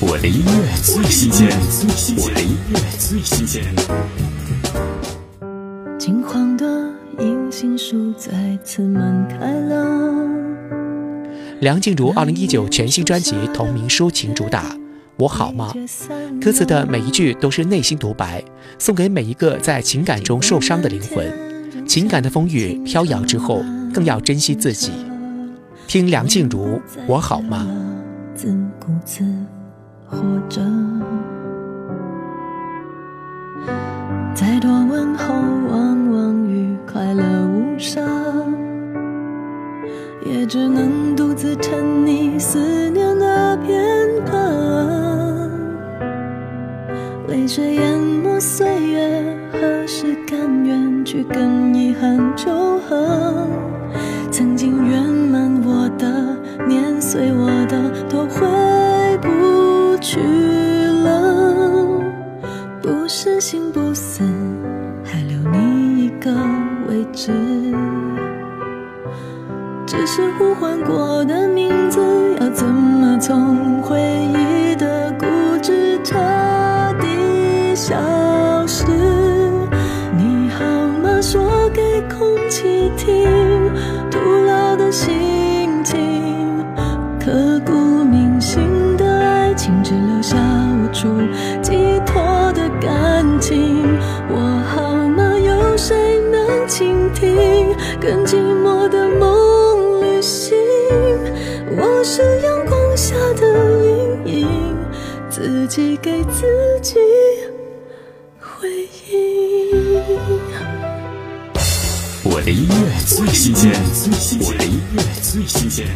我的音乐最新鲜，我的音乐最新鲜。金黄的银杏树再次满开了。梁静茹二零一九全新专辑同名抒情主打《我好吗》，歌词的每一句都是内心独白，送给每一个在情感中受伤的灵魂。情感的风雨飘摇之后，更要珍惜自己。听梁静茹《我好吗》。自顾自活着，再多问候，往往与快乐无伤，也只能独自沉溺思念的片刻，泪水淹没岁月，何时甘愿去跟遗憾求和？曾经圆满我的，碾碎我的，心不死，还留你一个位置。只是呼唤过的名字，要怎么从回忆的固执彻底消失？你好吗？说给空气听。徒劳的心情，刻骨铭心的爱情，只留下无处寄托的感情。我好吗？有谁能倾听？更寂寞的梦旅行，我是阳光下的阴影，自己给自己回应。我的音乐最新鲜，我的音乐最新鲜。